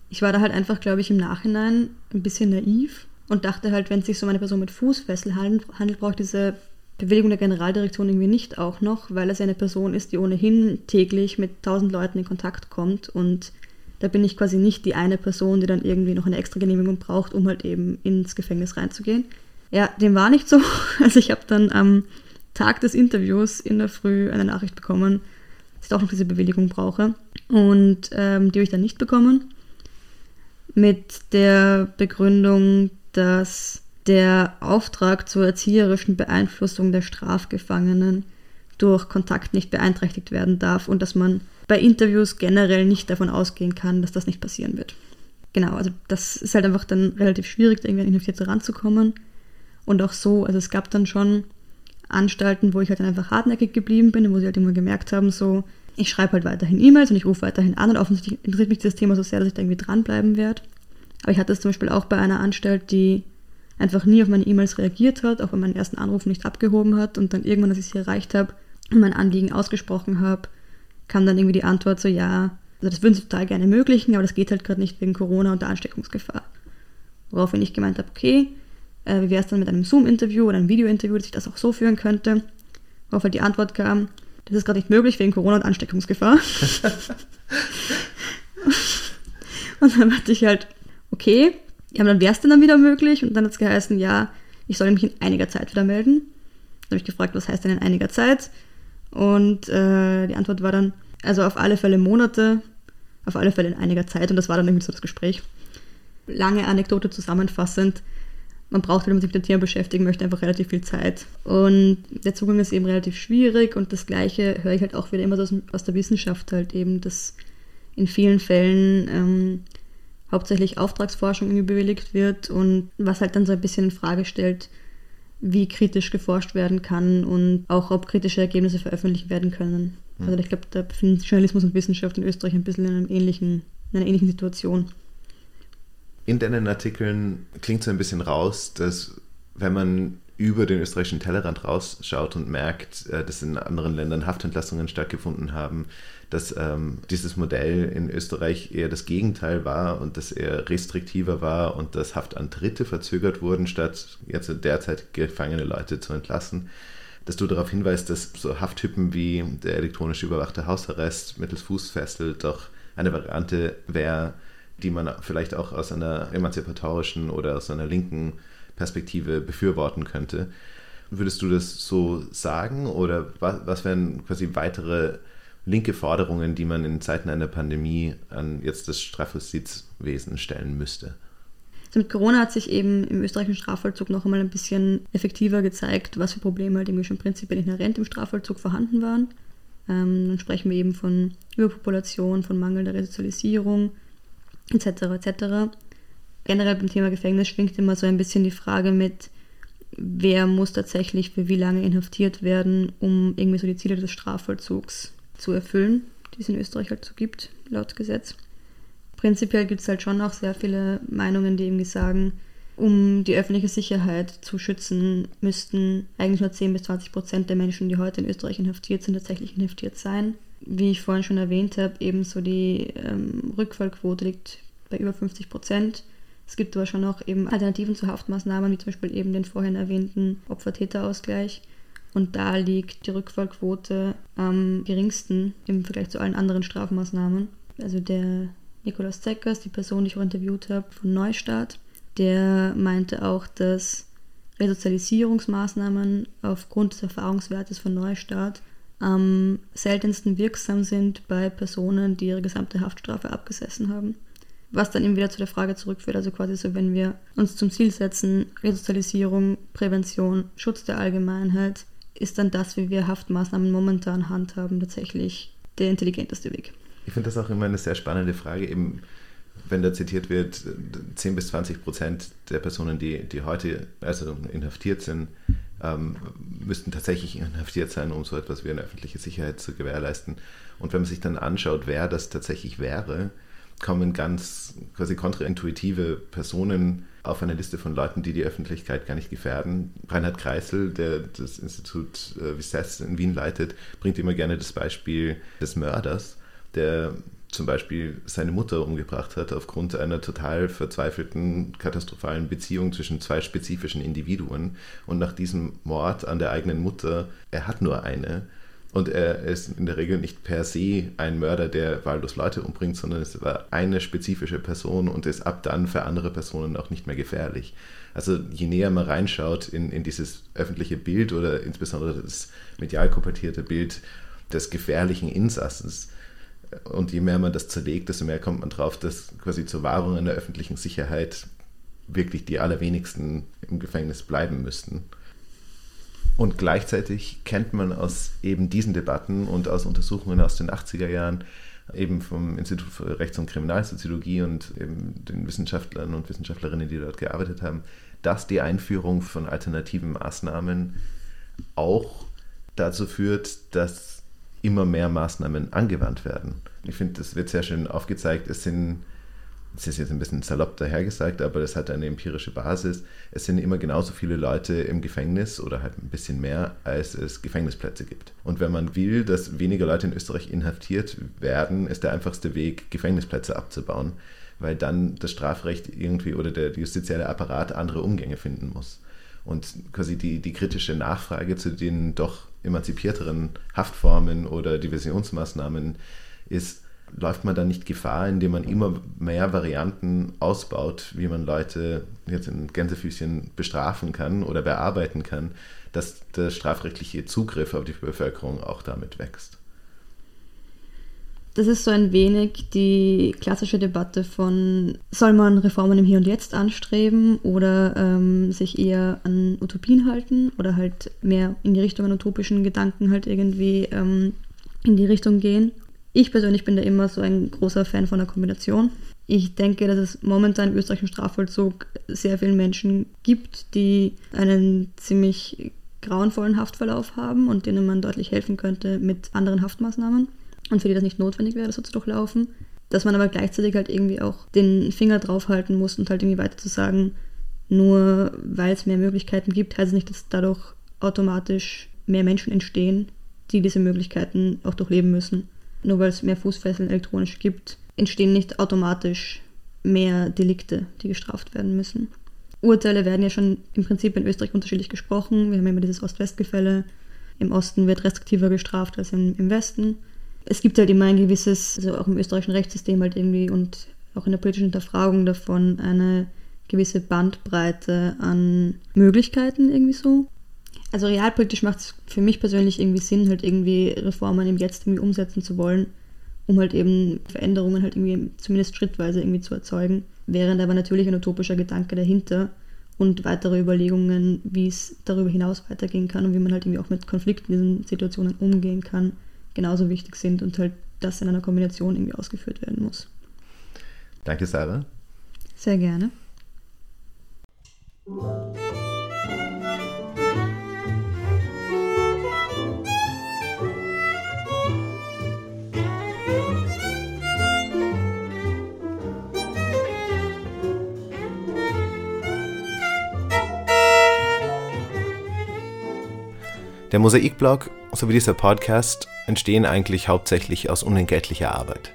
S1: ich war da halt einfach, glaube ich, im Nachhinein ein bisschen naiv und dachte halt, wenn es sich so um eine Person mit Fußfessel handelt, braucht diese Bewilligung der Generaldirektion irgendwie nicht auch noch, weil es ja eine Person ist, die ohnehin täglich mit tausend Leuten in Kontakt kommt und da bin ich quasi nicht die eine Person, die dann irgendwie noch eine extra Genehmigung braucht, um halt eben ins Gefängnis reinzugehen. Ja, dem war nicht so. Also ich habe dann am Tag des Interviews in der Früh eine Nachricht bekommen, dass ich auch noch diese Bewilligung brauche. Und ähm, die habe ich dann nicht bekommen. Mit der Begründung, dass der Auftrag zur erzieherischen Beeinflussung der Strafgefangenen durch Kontakt nicht beeinträchtigt werden darf und dass man bei Interviews generell nicht davon ausgehen kann, dass das nicht passieren wird. Genau, also das ist halt einfach dann relativ schwierig, irgendwie an Inhaftierte ranzukommen. Und auch so, also es gab dann schon Anstalten, wo ich halt dann einfach hartnäckig geblieben bin, wo sie halt immer gemerkt haben, so, ich schreibe halt weiterhin E-Mails und ich rufe weiterhin an und offensichtlich interessiert mich das Thema so sehr, dass ich da irgendwie dranbleiben werde. Aber ich hatte es zum Beispiel auch bei einer Anstalt, die einfach nie auf meine E-Mails reagiert hat, auch wenn meinen ersten Anruf nicht abgehoben hat und dann irgendwann, als ich sie erreicht habe und mein Anliegen ausgesprochen habe, kam dann irgendwie die Antwort so, ja, also das würden sie total gerne ermöglichen, aber das geht halt gerade nicht wegen Corona und der Ansteckungsgefahr. Woraufhin ich gemeint habe, okay, äh, wie wäre es dann mit einem Zoom-Interview oder einem Video-Interview, dass ich das auch so führen könnte? Worauf halt die Antwort kam, das ist gerade nicht möglich wegen Corona und Ansteckungsgefahr. und dann dachte ich halt, okay, ja, dann wäre es denn dann wieder möglich? Und dann hat es geheißen, ja, ich soll mich in einiger Zeit wieder melden. Dann habe ich gefragt, was heißt denn in einiger Zeit? Und äh, die Antwort war dann, also auf alle Fälle Monate, auf alle Fälle in einiger Zeit. Und das war dann irgendwie so das Gespräch. Lange Anekdote zusammenfassend. Man braucht, wenn man sich mit dem Thema beschäftigen möchte, einfach relativ viel Zeit. Und der Zugang ist eben relativ schwierig. Und das Gleiche höre ich halt auch wieder immer aus, aus der Wissenschaft halt eben, dass in vielen Fällen ähm, hauptsächlich Auftragsforschung irgendwie bewilligt wird und was halt dann so ein bisschen in Frage stellt, wie kritisch geforscht werden kann und auch ob kritische Ergebnisse veröffentlicht werden können. Mhm. Also ich glaube, da befinden sich Journalismus und Wissenschaft in Österreich ein bisschen in, einem ähnlichen, in einer ähnlichen Situation.
S3: In deinen Artikeln klingt so ein bisschen raus, dass wenn man über den österreichischen Tellerrand rausschaut und merkt, äh, dass in anderen Ländern Haftentlassungen stattgefunden haben, dass ähm, dieses Modell in Österreich eher das Gegenteil war und dass er restriktiver war und dass Haftantritte verzögert wurden, statt jetzt derzeit gefangene Leute zu entlassen. Dass du darauf hinweist, dass so Hafttypen wie der elektronisch überwachte Hausarrest mittels Fußfessel doch eine Variante wäre, die man vielleicht auch aus einer emanzipatorischen oder aus einer linken Perspektive befürworten könnte. Würdest du das so sagen oder was, was wären quasi weitere linke Forderungen, die man in Zeiten einer Pandemie an jetzt das Strafjustizwesen stellen müsste?
S1: Also mit Corona hat sich eben im österreichischen Strafvollzug noch einmal ein bisschen effektiver gezeigt, was für Probleme halt irgendwie schon prinzipiell inhärent im Strafvollzug vorhanden waren. Ähm, dann sprechen wir eben von Überpopulation, von mangelnder Resozialisierung etc. etc. generell beim Thema Gefängnis schwingt immer so ein bisschen die Frage mit, wer muss tatsächlich für wie lange inhaftiert werden, um irgendwie so die Ziele des Strafvollzugs zu erfüllen, die es in Österreich halt so gibt, laut Gesetz. Prinzipiell gibt es halt schon auch sehr viele Meinungen, die irgendwie sagen, um die öffentliche Sicherheit zu schützen, müssten eigentlich nur 10 bis 20 Prozent der Menschen, die heute in Österreich inhaftiert sind, tatsächlich inhaftiert sein. Wie ich vorhin schon erwähnt habe, ebenso die ähm, Rückfallquote liegt bei über 50 Prozent. Es gibt aber schon auch eben Alternativen zu Haftmaßnahmen, wie zum Beispiel eben den vorhin erwähnten Opfer-Täter-Ausgleich. Und da liegt die Rückfallquote am geringsten im Vergleich zu allen anderen Strafmaßnahmen. Also der Nikolaus Zeckers, die Person, die ich auch interviewt habe, von Neustart, der meinte auch, dass Resozialisierungsmaßnahmen aufgrund des Erfahrungswertes von Neustart am seltensten wirksam sind bei Personen, die ihre gesamte Haftstrafe abgesessen haben. Was dann eben wieder zu der Frage zurückführt, also quasi so, wenn wir uns zum Ziel setzen, Resozialisierung, Prävention, Schutz der Allgemeinheit, ist dann das, wie wir Haftmaßnahmen momentan handhaben, tatsächlich der intelligenteste Weg.
S3: Ich finde das auch immer eine sehr spannende Frage, eben wenn da zitiert wird, 10 bis 20 Prozent der Personen, die, die heute also inhaftiert sind, ähm, müssten tatsächlich inhaftiert sein, um so etwas wie eine öffentliche Sicherheit zu gewährleisten. Und wenn man sich dann anschaut, wer das tatsächlich wäre, kommen ganz quasi kontraintuitive Personen auf eine Liste von Leuten, die die Öffentlichkeit gar nicht gefährden. Reinhard Kreisel, der das Institut äh, Vices in Wien leitet, bringt immer gerne das Beispiel des Mörders, der zum Beispiel seine Mutter umgebracht hat aufgrund einer total verzweifelten, katastrophalen Beziehung zwischen zwei spezifischen Individuen. Und nach diesem Mord an der eigenen Mutter, er hat nur eine. Und er ist in der Regel nicht per se ein Mörder, der wahllos Leute umbringt, sondern es war eine spezifische Person und ist ab dann für andere Personen auch nicht mehr gefährlich. Also je näher man reinschaut in, in dieses öffentliche Bild oder insbesondere das medial komportierte Bild des gefährlichen Insassens, und je mehr man das zerlegt, desto mehr kommt man drauf, dass quasi zur Wahrung einer öffentlichen Sicherheit wirklich die allerwenigsten im Gefängnis bleiben müssten. Und gleichzeitig kennt man aus eben diesen Debatten und aus Untersuchungen aus den 80er Jahren, eben vom Institut für Rechts- und Kriminalsoziologie und eben den Wissenschaftlern und Wissenschaftlerinnen, die dort gearbeitet haben, dass die Einführung von alternativen Maßnahmen auch dazu führt, dass immer mehr Maßnahmen angewandt werden. Ich finde, das wird sehr schön aufgezeigt. Es sind, das ist jetzt ein bisschen salopp dahergesagt, aber das hat eine empirische Basis. Es sind immer genauso viele Leute im Gefängnis oder halt ein bisschen mehr, als es Gefängnisplätze gibt. Und wenn man will, dass weniger Leute in Österreich inhaftiert werden, ist der einfachste Weg, Gefängnisplätze abzubauen, weil dann das Strafrecht irgendwie oder der justizielle Apparat andere Umgänge finden muss. Und quasi die, die kritische Nachfrage zu den doch emanzipierteren Haftformen oder Diversionsmaßnahmen ist, läuft man dann nicht Gefahr, indem man immer mehr Varianten ausbaut, wie man Leute jetzt in Gänsefüßchen bestrafen kann oder bearbeiten kann, dass der strafrechtliche Zugriff auf die Bevölkerung auch damit wächst.
S1: Das ist so ein wenig die klassische Debatte von, soll man Reformen im Hier und Jetzt anstreben oder ähm, sich eher an Utopien halten oder halt mehr in die Richtung an utopischen Gedanken halt irgendwie ähm, in die Richtung gehen. Ich persönlich bin da immer so ein großer Fan von der Kombination. Ich denke, dass es momentan im österreichischen Strafvollzug sehr viele Menschen gibt, die einen ziemlich grauenvollen Haftverlauf haben und denen man deutlich helfen könnte mit anderen Haftmaßnahmen und für die das nicht notwendig wäre, das so zu durchlaufen. Dass man aber gleichzeitig halt irgendwie auch den Finger draufhalten muss und halt irgendwie weiter zu sagen, nur weil es mehr Möglichkeiten gibt, heißt es nicht, dass dadurch automatisch mehr Menschen entstehen, die diese Möglichkeiten auch durchleben müssen. Nur weil es mehr Fußfesseln elektronisch gibt, entstehen nicht automatisch mehr Delikte, die gestraft werden müssen. Urteile werden ja schon im Prinzip in Österreich unterschiedlich gesprochen. Wir haben immer dieses Ost-West-Gefälle. Im Osten wird restriktiver gestraft als im, im Westen es gibt halt immer ein gewisses, also auch im österreichischen Rechtssystem halt irgendwie und auch in der politischen Hinterfragung davon eine gewisse Bandbreite an Möglichkeiten irgendwie so. Also realpolitisch macht es für mich persönlich irgendwie Sinn, halt irgendwie Reformen im Jetzt irgendwie umsetzen zu wollen, um halt eben Veränderungen halt irgendwie zumindest schrittweise irgendwie zu erzeugen. Während aber natürlich ein utopischer Gedanke dahinter und weitere Überlegungen, wie es darüber hinaus weitergehen kann und wie man halt irgendwie auch mit Konflikten in diesen Situationen umgehen kann, genauso wichtig sind und halt das in einer Kombination irgendwie ausgeführt werden muss.
S3: Danke, Sarah.
S1: Sehr gerne.
S3: Der Mosaikblog sowie dieser Podcast entstehen eigentlich hauptsächlich aus unentgeltlicher Arbeit.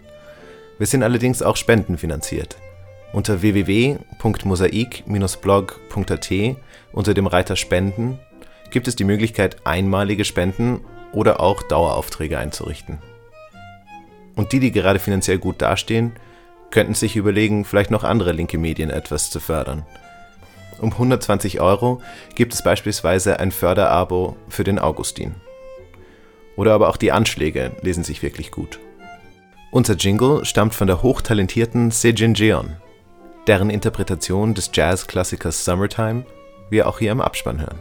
S3: Wir sind allerdings auch spendenfinanziert. Unter www.mosaik-blog.at unter dem Reiter Spenden gibt es die Möglichkeit, einmalige Spenden oder auch Daueraufträge einzurichten. Und die, die gerade finanziell gut dastehen, könnten sich überlegen, vielleicht noch andere linke Medien etwas zu fördern – um 120 Euro gibt es beispielsweise ein Förderabo für den Augustin. Oder aber auch die Anschläge lesen sich wirklich gut. Unser Jingle stammt von der hochtalentierten Sejin Jeon, deren Interpretation des Jazzklassikers Summertime wir auch hier im Abspann hören.